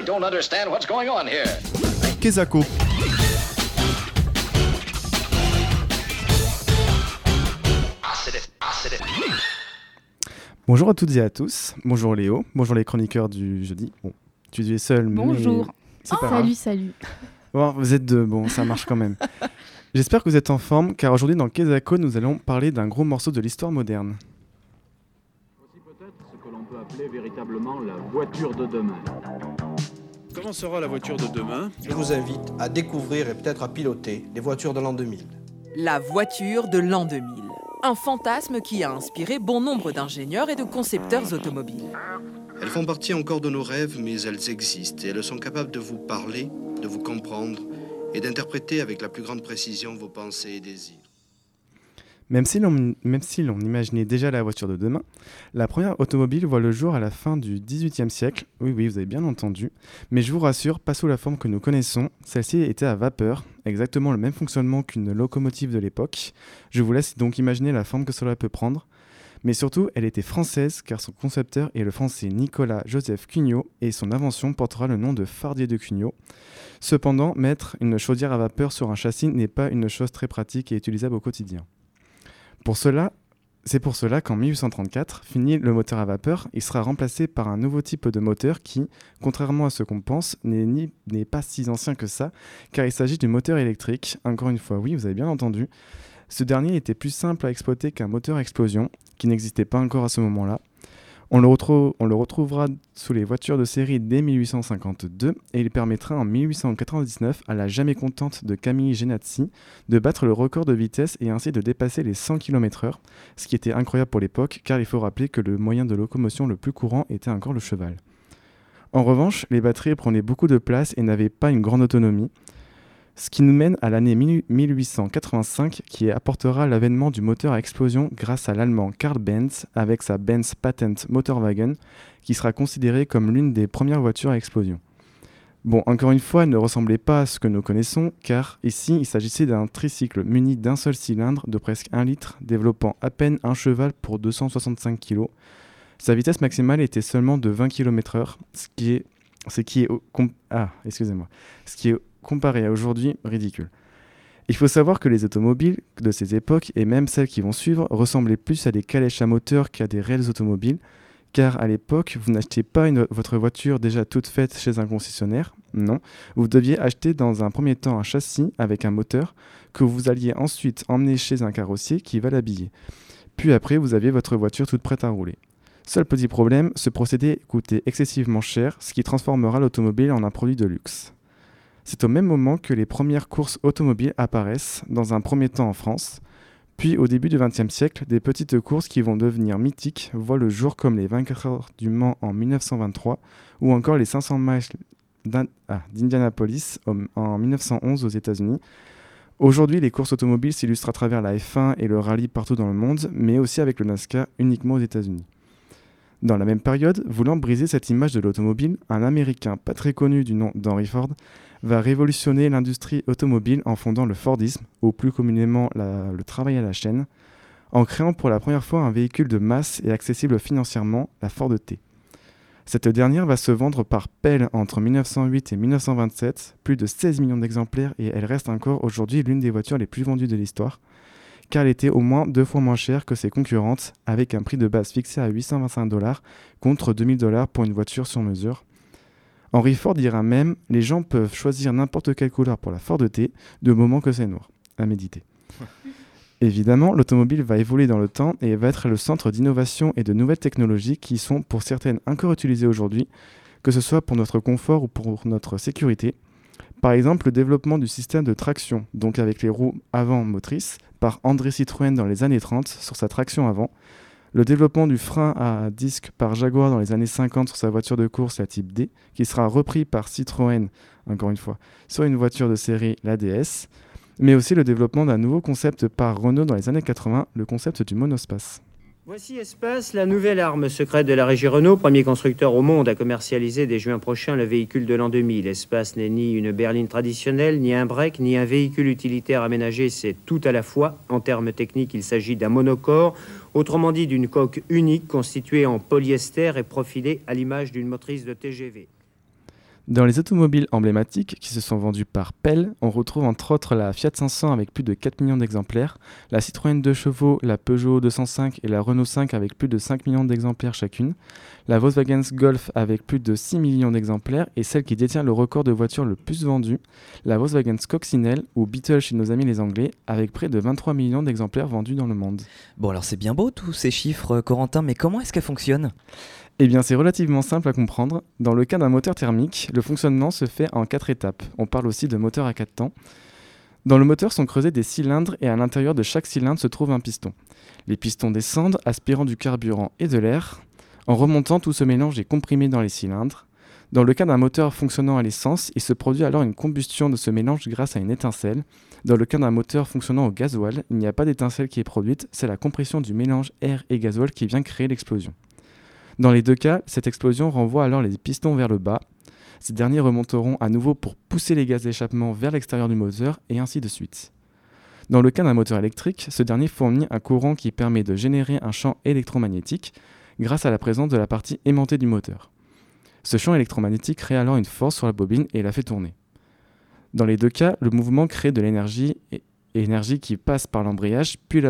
I don't understand what's going on here. Kezako. Bonjour à toutes et à tous. Bonjour Léo. Bonjour les chroniqueurs du jeudi. Bon, tu es seul, Bonjour. mais c'est pas salut, grave. salut. Bon, vous êtes deux. Bon, ça marche quand même. J'espère que vous êtes en forme, car aujourd'hui dans Kezako, nous allons parler d'un gros morceau de l'histoire moderne. Voici peut-être ce que l'on peut appeler véritablement la voiture de demain. Comment sera la voiture de demain Je vous invite à découvrir et peut-être à piloter les voitures de l'an 2000. La voiture de l'an 2000. Un fantasme qui a inspiré bon nombre d'ingénieurs et de concepteurs automobiles. Elles font partie encore de nos rêves, mais elles existent et elles sont capables de vous parler, de vous comprendre et d'interpréter avec la plus grande précision vos pensées et désirs. Même si l'on imaginait déjà la voiture de demain, la première automobile voit le jour à la fin du XVIIIe siècle. Oui, oui, vous avez bien entendu. Mais je vous rassure, pas sous la forme que nous connaissons. Celle-ci était à vapeur, exactement le même fonctionnement qu'une locomotive de l'époque. Je vous laisse donc imaginer la forme que cela peut prendre. Mais surtout, elle était française car son concepteur est le français Nicolas Joseph Cugnot et son invention portera le nom de Fardier de Cugnot. Cependant, mettre une chaudière à vapeur sur un châssis n'est pas une chose très pratique et utilisable au quotidien. Pour cela, c'est pour cela qu'en 1834, fini le moteur à vapeur, il sera remplacé par un nouveau type de moteur qui, contrairement à ce qu'on pense, n'est pas si ancien que ça, car il s'agit du moteur électrique. Encore une fois, oui, vous avez bien entendu. Ce dernier était plus simple à exploiter qu'un moteur explosion, qui n'existait pas encore à ce moment-là. On le, retrouvera sous les voitures de série dès 1852 et il permettra en 1899 à la jamais contente de Camille Genazzi de battre le record de vitesse et ainsi de dépasser les 100 km/h, ce qui était incroyable pour l'époque car il faut rappeler que le moyen de locomotion le plus courant était encore le cheval. En revanche, les batteries prenaient beaucoup de place et n'avaient pas une grande autonomie, ce qui nous mène à l'année 1885 qui apportera l'avènement du moteur à explosion grâce à l'allemand Karl Benz avec sa Benz Patent Motorwagen qui sera considérée comme l'une des premières voitures à explosion. Bon, encore une fois, elle ne ressemblait pas à ce que nous connaissons, car ici, il s'agissait d'un tricycle muni d'un seul cylindre de presque 1 litre, développant à peine un cheval pour 265 kg. Sa vitesse maximale était seulement de 20 km/h, ce qui est, qui est, ah, excusez-moi, ce qui est comparé à aujourd'hui ridicule. Il faut savoir que les automobiles de ces époques, et même celles qui vont suivre, ressemblaient plus à des calèches à moteur qu'à des réelles automobiles, car à l'époque, vous n'achetiez pas votre voiture déjà toute faite chez un concessionnaire, non. Vous deviez acheter dans un premier temps un châssis avec un moteur que vous alliez ensuite emmener chez un carrossier qui va l'habiller. Puis après, vous aviez votre voiture toute prête à rouler. Seul petit problème, ce procédé coûtait excessivement cher, ce qui transformera l'automobile en un produit de luxe. C'est au même moment que les premières courses automobiles apparaissent, dans un premier temps en France, puis au début du XXe siècle, des petites courses qui vont devenir mythiques voient le jour comme les 24 heures du Mans en 1923 ou encore les 500 miles ah, d'Indianapolis en 1911 aux États-Unis. Aujourd'hui, les courses automobiles s'illustrent à travers la F1 et le rallye partout dans le monde, mais aussi avec le NASCAR uniquement aux États-Unis. Dans la même période, voulant briser cette image de l'automobile, un Américain pas très connu du nom d'Henry Ford va révolutionner l'industrie automobile en fondant le Fordisme, ou plus communément le travail à la chaîne, en créant pour la première fois un véhicule de masse et accessible financièrement, la Ford T. Cette dernière va se vendre par pelle entre 1908 et 1927, plus de 16 millions d'exemplaires et elle reste encore aujourd'hui l'une des voitures les plus vendues de l'histoire, car elle était au moins deux fois moins chère que ses concurrentes, avec un prix de base fixé à 825 dollars contre 2000 dollars pour une voiture sur mesure. Henry Ford dira même Les gens peuvent choisir n'importe quelle couleur pour la Ford T, de moment que c'est noir. À méditer. Évidemment, l'automobile va évoluer dans le temps et va être le centre d'innovation et de nouvelles technologies qui sont pour certaines encore utilisées aujourd'hui, que ce soit pour notre confort ou pour notre sécurité. Par exemple, le développement du système de traction, donc avec les roues avant motrices, par André Citroën dans les années 30 sur sa traction avant. Le développement du frein à disque par Jaguar dans les années 50 sur sa voiture de course, la Type D, qui sera repris par Citroën, encore une fois, sur une voiture de série, la DS, mais aussi le développement d'un nouveau concept par Renault dans les années 80, le concept du monospace. Voici Espace, la nouvelle arme secrète de la régie Renault, premier constructeur au monde à commercialiser dès juin prochain le véhicule de l'an 2000. Espace n'est ni une berline traditionnelle, ni un break, ni un véhicule utilitaire aménagé, c'est tout à la fois. En termes techniques, il s'agit d'un monocore, autrement dit d'une coque unique constituée en polyester et profilée à l'image d'une motrice de TGV. Dans les automobiles emblématiques qui se sont vendues par Pell, on retrouve entre autres la Fiat 500 avec plus de 4 millions d'exemplaires, la Citroën 2 chevaux, la Peugeot 205 et la Renault 5 avec plus de 5 millions d'exemplaires chacune, la Volkswagen Golf avec plus de 6 millions d'exemplaires et celle qui détient le record de voitures le plus vendu, la Volkswagen Coccinelle ou Beetle chez nos amis les Anglais avec près de 23 millions d'exemplaires vendus dans le monde. Bon, alors c'est bien beau tous ces chiffres, Corentin, mais comment est-ce qu'elle fonctionne? Eh bien, c'est relativement simple à comprendre. Dans le cas d'un moteur thermique, le fonctionnement se fait en quatre étapes. On parle aussi de moteur à quatre temps. Dans le moteur sont creusés des cylindres et à l'intérieur de chaque cylindre se trouve un piston. Les pistons descendent, aspirant du carburant et de l'air. En remontant, tout ce mélange est comprimé dans les cylindres. Dans le cas d'un moteur fonctionnant à l'essence, il se produit alors une combustion de ce mélange grâce à une étincelle. Dans le cas d'un moteur fonctionnant au gasoil, il n'y a pas d'étincelle qui est produite, c'est la compression du mélange air et gasoil qui vient créer l'explosion. Dans les deux cas, cette explosion renvoie alors les pistons vers le bas. Ces derniers remonteront à nouveau pour pousser les gaz d'échappement vers l'extérieur du moteur et ainsi de suite. Dans le cas d'un moteur électrique, ce dernier fournit un courant qui permet de générer un champ électromagnétique grâce à la présence de la partie aimantée du moteur. Ce champ électromagnétique crée alors une force sur la bobine et la fait tourner. Dans les deux cas, le mouvement crée de l'énergie énergie qui passe par l'embrayage puis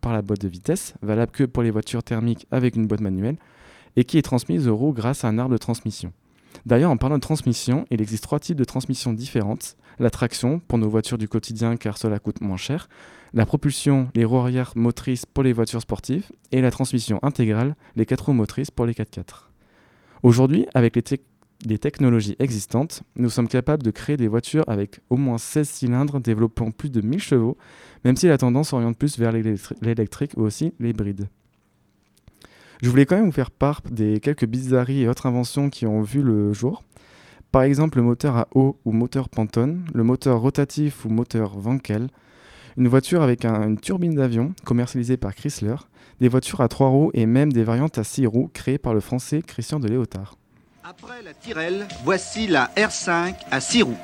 par la boîte de vitesse, valable que pour les voitures thermiques avec une boîte manuelle, et qui est transmise aux roues grâce à un arbre de transmission. D'ailleurs, en parlant de transmission, il existe trois types de transmissions différentes. La traction, pour nos voitures du quotidien car cela coûte moins cher. La propulsion, les roues arrière motrices pour les voitures sportives. Et la transmission intégrale, les quatre roues motrices pour les 4x4. Aujourd'hui, avec les, les technologies existantes, nous sommes capables de créer des voitures avec au moins 16 cylindres développant plus de 1000 chevaux, même si la tendance oriente plus vers l'électrique ou aussi l'hybride. Je voulais quand même vous faire part des quelques bizarreries et autres inventions qui ont vu le jour. Par exemple, le moteur à eau ou moteur Pantone, le moteur rotatif ou moteur Wankel, une voiture avec une turbine d'avion commercialisée par Chrysler, des voitures à trois roues et même des variantes à six roues créées par le français Christian de Léotard. Après la Tyrrell, voici la R5 à six roues.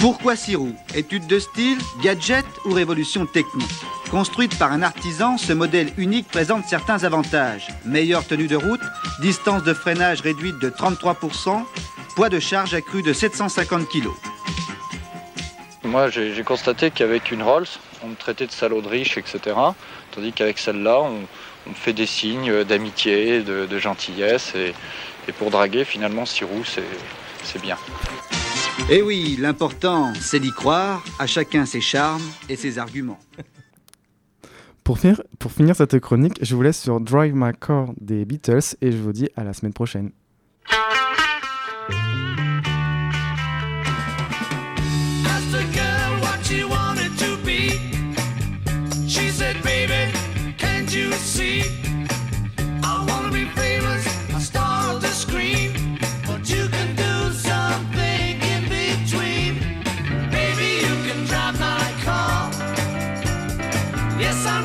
Pourquoi six roues? Étude de style, gadget ou révolution technique? Construite par un artisan, ce modèle unique présente certains avantages. Meilleure tenue de route, distance de freinage réduite de 33%, poids de charge accru de 750 kg. Moi, j'ai constaté qu'avec une Rolls, on me traitait de salaud de riche, etc. Tandis qu'avec celle-là, on, me fait des signes d'amitié, de, gentillesse. Et, et, pour draguer, finalement, six roues, c'est bien. Et eh oui, l'important, c'est d'y croire, à chacun ses charmes et ses arguments. Pour finir, cette chronique, je vous laisse sur Drive My Car des Beatles et je vous dis à la semaine prochaine.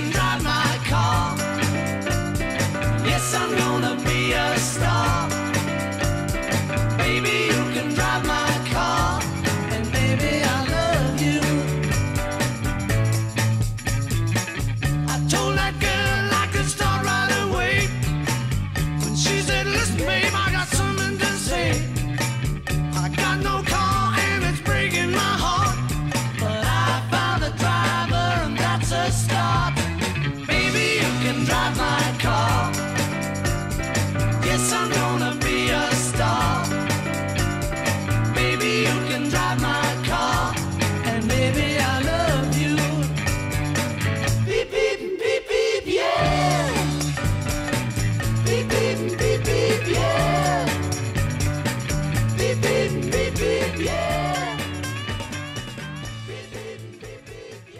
can drive my